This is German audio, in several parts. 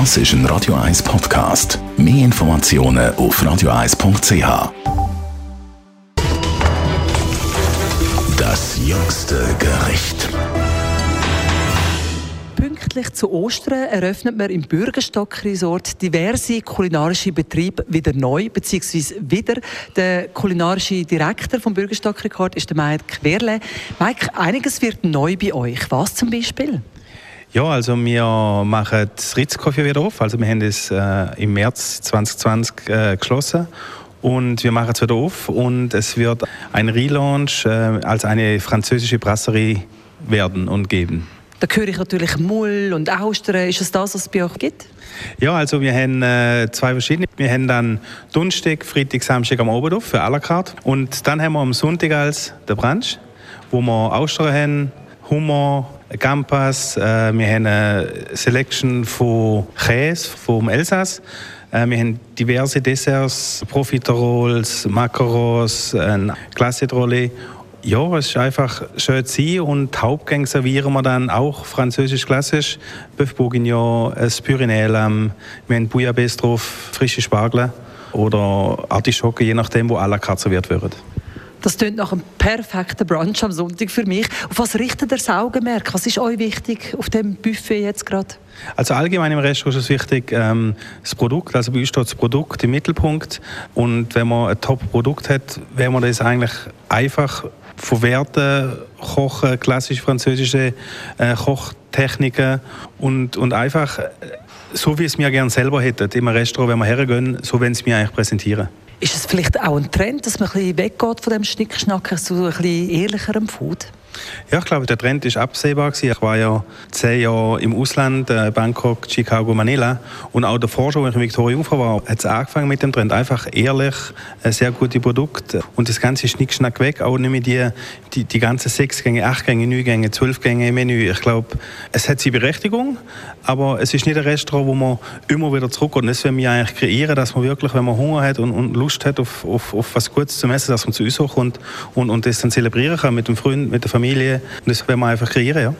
Das ist ein Radio 1 Podcast. Mehr Informationen auf radio1.ch. Das jüngste Gericht. Pünktlich zu Ostern eröffnet man im Bürgerstock Resort diverse kulinarische Betriebe wieder neu, beziehungsweise wieder. Der kulinarische Direktor vom Bürgerstock Rekord ist der Mike Querle. Mike, einiges wird neu bei euch. Was zum Beispiel? Ja, also wir machen das Ritz-Coffee wieder auf. Also wir haben es äh, im März 2020 äh, geschlossen und wir machen es wieder auf und es wird ein Relaunch äh, als eine französische Brasserie werden und geben. Da höre ich natürlich Mull und Austern. Ist es das, was es bei euch gibt? Ja, also wir haben äh, zwei verschiedene. Wir haben dann Donnerstag, Freitag, Samstag am Abend für à la carte. Und dann haben wir am Sonntag als der Brunch, wo wir Austern haben, Hummer, Gampas, äh, wir haben eine Selection von Käse vom Elsass. Äh, wir haben diverse Desserts, Profiteroles, Macarons, ein Glacé ja, es ist einfach schön zu sein und Hauptgänge servieren wir dann auch französisch-klassisch. Bœuf Bourguignon, ein Pyrenäel, ähm, wir haben Bouillabaisse drauf, frische Spargel oder Artischocke, je nachdem, wo à la carte serviert wird. Das klingt nach einem perfekten Brunch am Sonntag für mich. Auf was richtet ihr das Augenmerk? Was ist euch wichtig auf dem Buffet jetzt gerade? Also allgemein im Restaurant ist es wichtig, ähm, das Produkt, also bei uns steht das Produkt im Mittelpunkt und wenn man ein Top-Produkt hat, wäre man das eigentlich einfach verwerten, kochen, klassische französische äh, Kochtechniken und, und einfach äh, so, wie es mir gerne selber hätte, im Restaurant, wenn wir hergehen, so wenn es mir eigentlich präsentieren. Ist es vielleicht auch ein Trend, dass man ein bisschen weggeht von dem Schnickschnack zu ein bisschen ehrlicherem Food? Ja, ich glaube, der Trend ist absehbar. Ich war ja zehn Jahre im Ausland, äh, Bangkok, Chicago, Manila. Und auch davor schon, als ich in Victoria Ufer war, hat es angefangen mit dem Trend. Einfach ehrlich, äh, sehr gute Produkte. Und das Ganze ist nicht schnack weg. Auch nicht mehr die, die, die ganzen sechs Gänge, acht Gänge, neun Gänge, zwölf Gänge im Menü. Ich glaube, es hat seine Berechtigung, aber es ist nicht ein Restaurant, wo man immer wieder zurückgeht. Und das wollen wir eigentlich kreieren, dass man wirklich, wenn man Hunger hat und, und Lust hat auf, auf, auf was Gutes zu essen, dass man zu uns kommt und, und das dann zelebrieren kann mit dem Freund, mit der Familie Familie. Und das werden wir einfach kreieren, ja.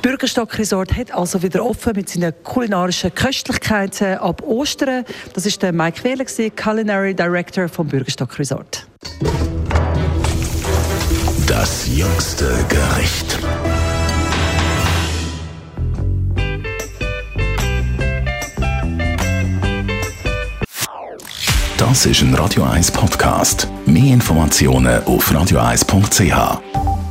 Bürgerstock Resort hat also wieder offen mit seinen kulinarischen Köstlichkeiten ab Ostern. Das ist der Mike Wehler, Culinary Director vom Bürgerstock Resort. Das jüngste Gericht. Das ist ein Radio 1 Podcast. Mehr Informationen auf radio1.ch.